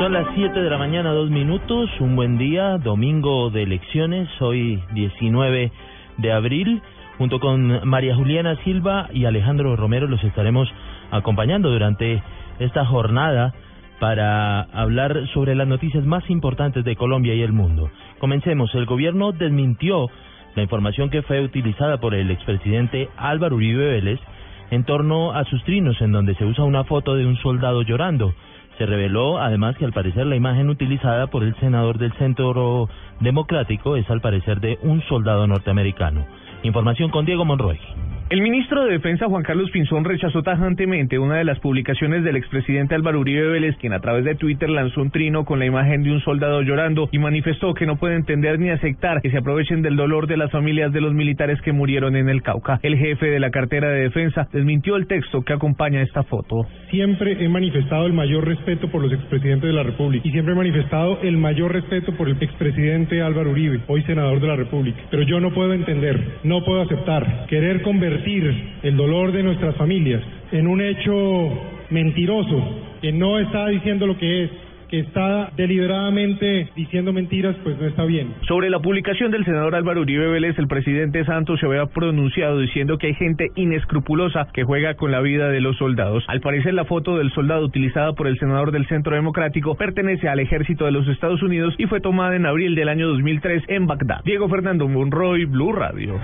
Son las 7 de la mañana, dos minutos. Un buen día, domingo de elecciones. Hoy 19 de abril. Junto con María Juliana Silva y Alejandro Romero los estaremos acompañando durante esta jornada para hablar sobre las noticias más importantes de Colombia y el mundo. Comencemos. El gobierno desmintió la información que fue utilizada por el expresidente Álvaro Uribe Vélez en torno a sus trinos en donde se usa una foto de un soldado llorando. Se reveló además que al parecer la imagen utilizada por el senador del Centro Democrático es al parecer de un soldado norteamericano. Información con Diego Monroy. El ministro de Defensa Juan Carlos Pinzón rechazó tajantemente una de las publicaciones del expresidente Álvaro Uribe Vélez, quien a través de Twitter lanzó un trino con la imagen de un soldado llorando y manifestó que no puede entender ni aceptar que se aprovechen del dolor de las familias de los militares que murieron en el Cauca. El jefe de la cartera de defensa desmintió el texto que acompaña esta foto. Siempre he manifestado el mayor respeto por los expresidentes de la República y siempre he manifestado el mayor respeto por el expresidente Álvaro Uribe, hoy senador de la República. Pero yo no puedo entender, no puedo aceptar, querer convertir el dolor de nuestras familias en un hecho mentiroso que no está diciendo lo que es que está deliberadamente diciendo mentiras, pues no está bien. Sobre la publicación del senador Álvaro Uribe Vélez, el presidente Santos se había pronunciado diciendo que hay gente inescrupulosa que juega con la vida de los soldados. Al parecer, la foto del soldado utilizada por el senador del Centro Democrático pertenece al ejército de los Estados Unidos y fue tomada en abril del año 2003 en Bagdad. Diego Fernando Monroy, Blue Radio.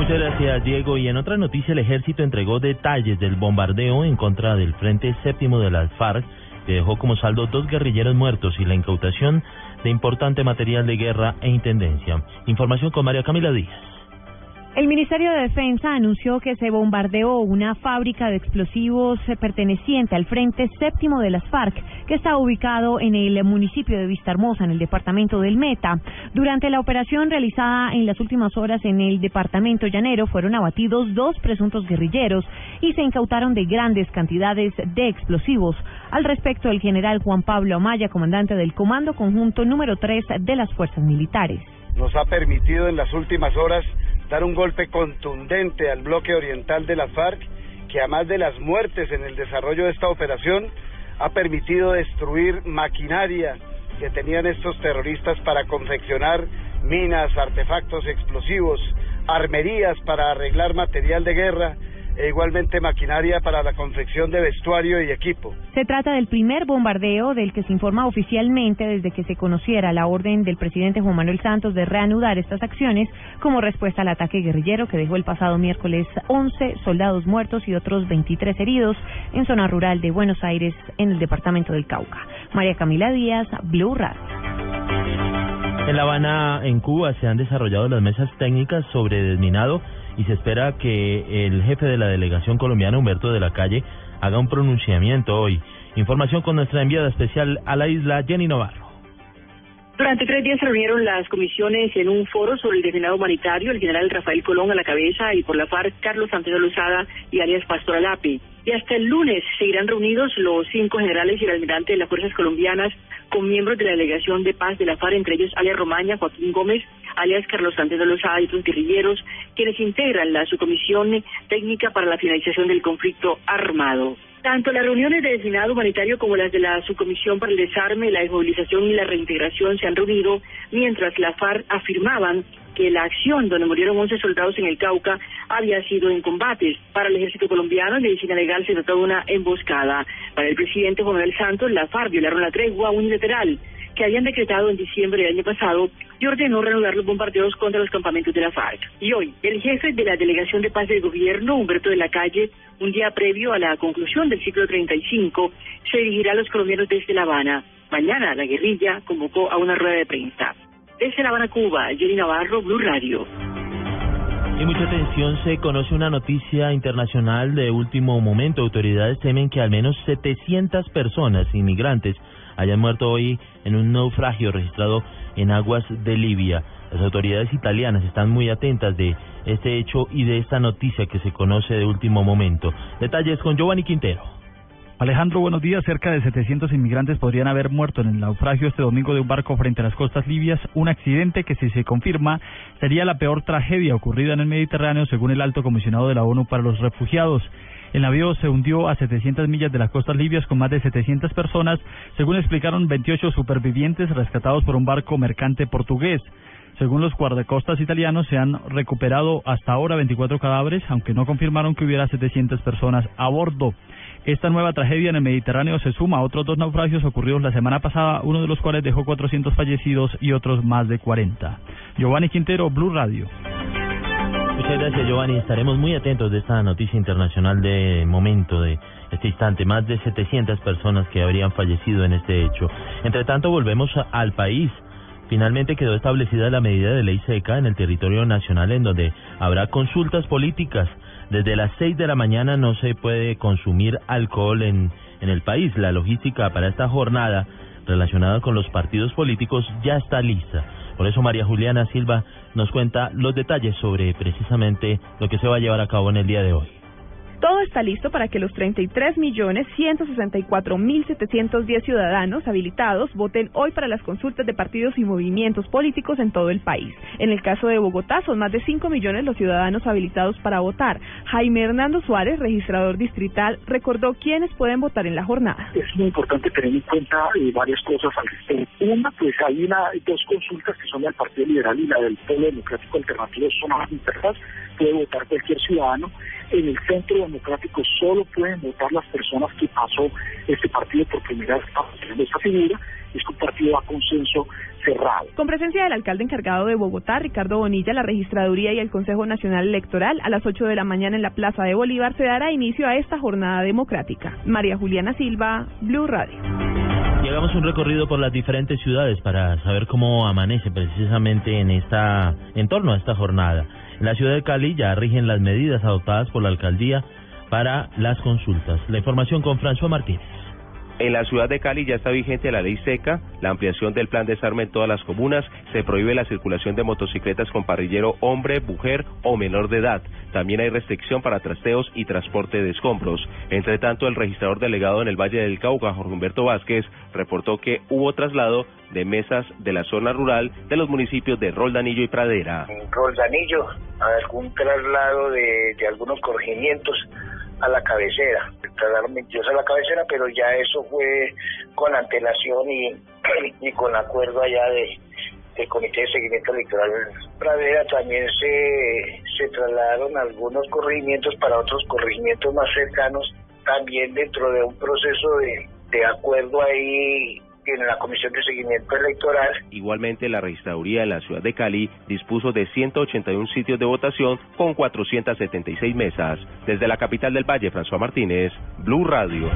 Muchas gracias, Diego. Y en otra noticia, el ejército entregó detalles del bombardeo en contra del Frente Séptimo de las FARC, que dejó como saldo dos guerrilleros muertos y la incautación de importante material de guerra e intendencia. Información con María Camila Díaz. El Ministerio de Defensa anunció que se bombardeó una fábrica de explosivos perteneciente al Frente Séptimo de las FARC, que está ubicado en el municipio de Vista Hermosa, en el departamento del Meta. Durante la operación realizada en las últimas horas en el departamento llanero, fueron abatidos dos presuntos guerrilleros y se incautaron de grandes cantidades de explosivos. Al respecto, el general Juan Pablo Amaya, comandante del Comando Conjunto número 3 de las Fuerzas Militares. Nos ha permitido en las últimas horas dar un golpe contundente al bloque oriental de las FARC, que además de las muertes en el desarrollo de esta operación, ha permitido destruir maquinaria que tenían estos terroristas para confeccionar minas, artefactos explosivos, armerías para arreglar material de guerra e igualmente maquinaria para la confección de vestuario y equipo. Se trata del primer bombardeo del que se informa oficialmente desde que se conociera la orden del presidente Juan Manuel Santos de reanudar estas acciones como respuesta al ataque guerrillero que dejó el pasado miércoles 11 soldados muertos y otros 23 heridos en zona rural de Buenos Aires en el departamento del Cauca. María Camila Díaz, Blue Radio. En La Habana, en Cuba, se han desarrollado las mesas técnicas sobre desminado y se espera que el jefe de la delegación colombiana, Humberto de la Calle, haga un pronunciamiento hoy. Información con nuestra enviada especial a la isla, Jenny Navarro. Durante tres días se reunieron las comisiones en un foro sobre el destinado humanitario, el general Rafael Colón a la cabeza y por la FARC Carlos Antonio Lozada y alias Pastor Alapi. Y hasta el lunes seguirán reunidos los cinco generales y el almirante de las fuerzas colombianas con miembros de la delegación de paz de la FARC, entre ellos alias Romaña, Joaquín Gómez, alias Carlos Antonio Lozada y otros guerrilleros, quienes integran la subcomisión técnica para la finalización del conflicto armado. Tanto las reuniones de destinado humanitario como las de la Subcomisión para el Desarme, la Desmovilización y la Reintegración se han reunido mientras la FARC afirmaban que la acción donde murieron 11 soldados en el Cauca había sido en combates. Para el ejército colombiano, en medicina legal se trató de una emboscada. Para el presidente Juan Manuel Santos, la FARC violaron la tregua unilateral que habían decretado en diciembre del año pasado y ordenó reanudar los bombardeos contra los campamentos de la FARC. Y hoy, el jefe de la Delegación de Paz del Gobierno, Humberto de la Calle, un día previo a la conclusión del ciclo 35, se dirigirá a los colombianos desde La Habana. Mañana la guerrilla convocó a una rueda de prensa. Desde La Habana, Cuba, Jenny Navarro, Blue Radio. Y mucha atención, se conoce una noticia internacional de último momento. Autoridades temen que al menos 700 personas inmigrantes hayan muerto hoy en un naufragio registrado en aguas de Libia. Las autoridades italianas están muy atentas de este hecho y de esta noticia que se conoce de último momento. Detalles con Giovanni Quintero. Alejandro, buenos días. Cerca de 700 inmigrantes podrían haber muerto en el naufragio este domingo de un barco frente a las costas libias, un accidente que, si se confirma, sería la peor tragedia ocurrida en el Mediterráneo, según el alto comisionado de la ONU para los refugiados. El navío se hundió a 700 millas de las costas libias con más de 700 personas, según explicaron 28 supervivientes rescatados por un barco mercante portugués. Según los guardacostas italianos, se han recuperado hasta ahora 24 cadáveres, aunque no confirmaron que hubiera 700 personas a bordo. Esta nueva tragedia en el Mediterráneo se suma a otros dos naufragios ocurridos la semana pasada, uno de los cuales dejó 400 fallecidos y otros más de 40. Giovanni Quintero, Blue Radio. Muchas gracias, Giovanni. Estaremos muy atentos de esta noticia internacional de momento, de este instante. Más de 700 personas que habrían fallecido en este hecho. Entre tanto, volvemos al país. Finalmente quedó establecida la medida de ley seca en el territorio nacional en donde habrá consultas políticas desde las 6 de la mañana no se puede consumir alcohol en, en el país. La logística para esta jornada relacionada con los partidos políticos ya está lista. Por eso María Juliana Silva nos cuenta los detalles sobre precisamente lo que se va a llevar a cabo en el día de hoy. Todo está listo para que los 33.164.710 ciudadanos habilitados voten hoy para las consultas de partidos y movimientos políticos en todo el país. En el caso de Bogotá son más de 5 millones los ciudadanos habilitados para votar. Jaime Hernando Suárez, registrador distrital, recordó quiénes pueden votar en la jornada. Es muy importante tener en cuenta eh, varias cosas al respecto. Una, pues hay una, dos consultas que son del Partido Liberal y la del Pueblo Democrático Alternativo son más internas. Puede votar cualquier ciudadano. En el centro democrático solo pueden votar las personas que pasó este partido por primera vez de esta figura. Es un partido a consenso cerrado. Con presencia del alcalde encargado de Bogotá, Ricardo Bonilla, la registraduría y el Consejo Nacional Electoral, a las 8 de la mañana en la Plaza de Bolívar se dará inicio a esta jornada democrática. María Juliana Silva, Blue Radio. Llegamos un recorrido por las diferentes ciudades para saber cómo amanece precisamente en esta en torno a esta jornada. La ciudad de Cali ya rigen las medidas adoptadas por la alcaldía para las consultas. La información con François Martínez. En la ciudad de Cali ya está vigente la ley seca, la ampliación del plan de desarme en todas las comunas, se prohíbe la circulación de motocicletas con parrillero hombre, mujer o menor de edad. También hay restricción para trasteos y transporte de escombros. Entre tanto, el registrador delegado en el Valle del Cauca, Jorge Humberto Vázquez, reportó que hubo traslado de mesas de la zona rural de los municipios de Roldanillo y Pradera. En Roldanillo, algún traslado de, de algunos corregimientos a la cabecera. Trasladaron 22 a la cabecera, pero ya eso fue con antelación y, y con acuerdo allá de, del Comité de Seguimiento Electoral Pradera. También se, se trasladaron algunos corregimientos para otros corregimientos más cercanos, también dentro de un proceso de, de acuerdo ahí en la Comisión de Seguimiento Electoral. Igualmente, la registraduría en la ciudad de Cali dispuso de 181 sitios de votación con 476 mesas. Desde la capital del Valle, François Martínez, Blue Radio.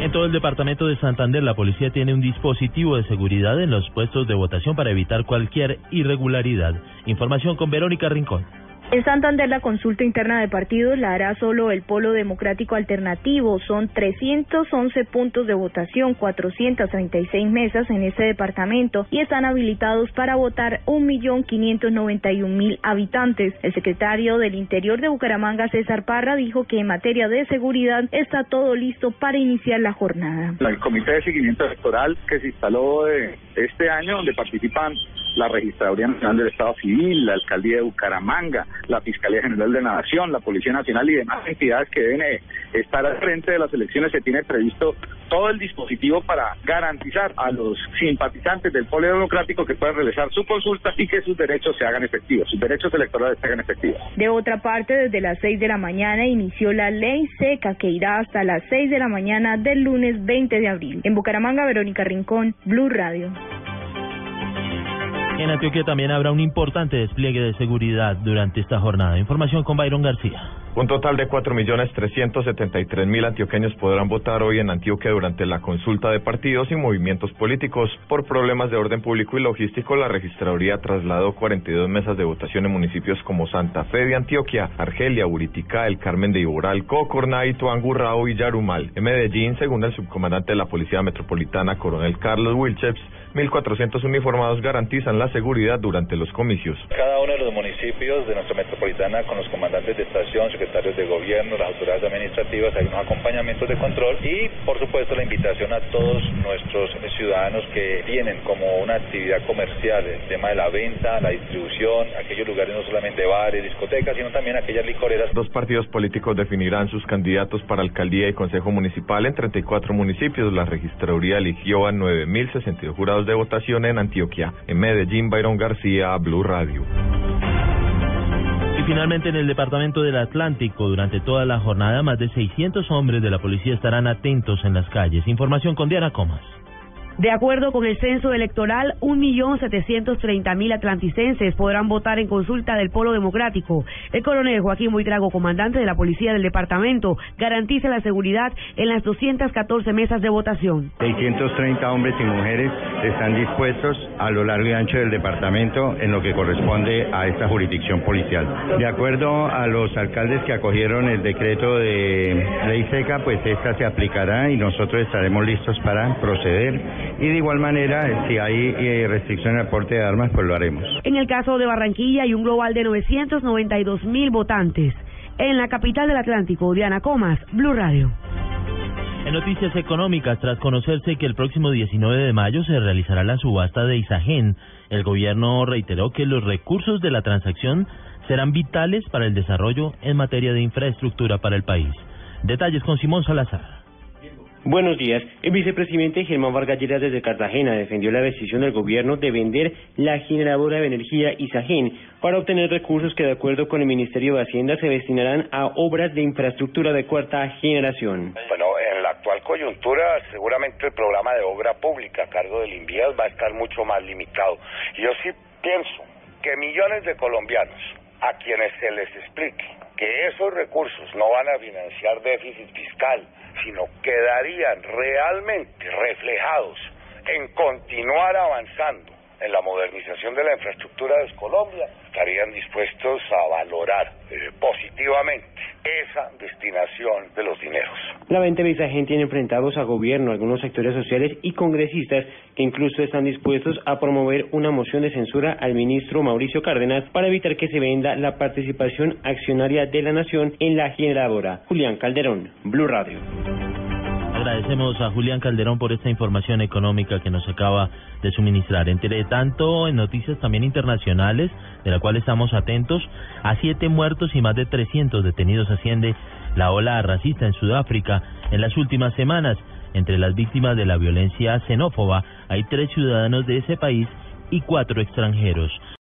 En todo el departamento de Santander, la policía tiene un dispositivo de seguridad en los puestos de votación para evitar cualquier irregularidad. Información con Verónica Rincón. En Santander la consulta interna de partidos la hará solo el Polo Democrático Alternativo. Son 311 puntos de votación, 436 mesas en ese departamento y están habilitados para votar 1.591.000 habitantes. El secretario del Interior de Bucaramanga, César Parra, dijo que en materia de seguridad está todo listo para iniciar la jornada. El Comité de Seguimiento Electoral que se instaló este año, donde participan la Registraduría Nacional del Estado Civil, la Alcaldía de Bucaramanga, la Fiscalía General de la Nación, la Policía Nacional y demás entidades que deben eh, estar al frente de las elecciones. Se tiene previsto todo el dispositivo para garantizar a los simpatizantes del Polo Democrático que puedan realizar su consulta y que sus derechos se hagan efectivos, sus derechos electorales se hagan efectivos. De otra parte, desde las 6 de la mañana inició la ley seca que irá hasta las 6 de la mañana del lunes 20 de abril. En Bucaramanga, Verónica Rincón, Blue Radio. En Antioquia también habrá un importante despliegue de seguridad durante esta jornada. Información con Byron García. Un total de 4.373.000 antioqueños podrán votar hoy en Antioquia durante la consulta de partidos y movimientos políticos. Por problemas de orden público y logístico, la registraduría trasladó 42 mesas de votación en municipios como Santa Fe de Antioquia, Argelia, Uritica, El Carmen de Iboral, Cocornay, Tuangurrao y Yarumal. En Medellín, según el subcomandante de la Policía Metropolitana, coronel Carlos Wilcheps, 1.400 uniformados garantizan la seguridad durante los comicios. Cada uno de los municipios de nuestra metropolitana, con los comandantes de estación, secretarios de gobierno, las autoridades administrativas, hay unos acompañamientos de control y, por supuesto, la invitación a todos nuestros ciudadanos que tienen como una actividad comercial el tema de la venta, la distribución, aquellos lugares no solamente bares, discotecas, sino también aquellas licoreras. Dos partidos políticos definirán sus candidatos para alcaldía y consejo municipal en 34 municipios. La registraduría eligió a 9.062 jurados de votación en Antioquia. En Medellín, Byron García, Blue Radio. Y finalmente en el departamento del Atlántico, durante toda la jornada, más de 600 hombres de la policía estarán atentos en las calles. Información con Diana Comas. De acuerdo con el censo electoral, 1.730.000 atlanticenses podrán votar en consulta del Polo Democrático. El coronel Joaquín Buitrago, comandante de la policía del departamento, garantiza la seguridad en las 214 mesas de votación. 630 hombres y mujeres están dispuestos a lo largo y ancho del departamento en lo que corresponde a esta jurisdicción policial. De acuerdo a los alcaldes que acogieron el decreto de ley seca, pues esta se aplicará y nosotros estaremos listos para proceder y de igual manera, si hay eh, restricción al porte de armas, pues lo haremos. En el caso de Barranquilla hay un global de 992 mil votantes. En la capital del Atlántico, Diana Comas, Blue Radio. En noticias económicas, tras conocerse que el próximo 19 de mayo se realizará la subasta de Isagen, el gobierno reiteró que los recursos de la transacción serán vitales para el desarrollo en materia de infraestructura para el país. Detalles con Simón Salazar. Buenos días. El vicepresidente Germán Vargas Lleras desde Cartagena defendió la decisión del gobierno de vender la generadora de energía Isagen para obtener recursos que de acuerdo con el Ministerio de Hacienda se destinarán a obras de infraestructura de cuarta generación. Bueno, en la actual coyuntura seguramente el programa de obra pública a cargo del INVIAS va a estar mucho más limitado. Yo sí pienso que millones de colombianos a quienes se les explique que esos recursos no van a financiar déficit fiscal, sino quedarían realmente reflejados en continuar avanzando en la modernización de la infraestructura de Colombia, estarían dispuestos a valorar eh, positivamente esa destinación de los dineros. La venta de Isagen tiene enfrentados a gobierno, algunos sectores sociales y congresistas que incluso están dispuestos a promover una moción de censura al ministro Mauricio Cárdenas para evitar que se venda la participación accionaria de la nación en la generadora. Julián Calderón, Blue Radio. Agradecemos a Julián Calderón por esta información económica que nos acaba de suministrar. Entre tanto, en noticias también internacionales, de la cual estamos atentos, a siete muertos y más de 300 detenidos asciende la ola racista en Sudáfrica en las últimas semanas. Entre las víctimas de la violencia xenófoba hay tres ciudadanos de ese país y cuatro extranjeros.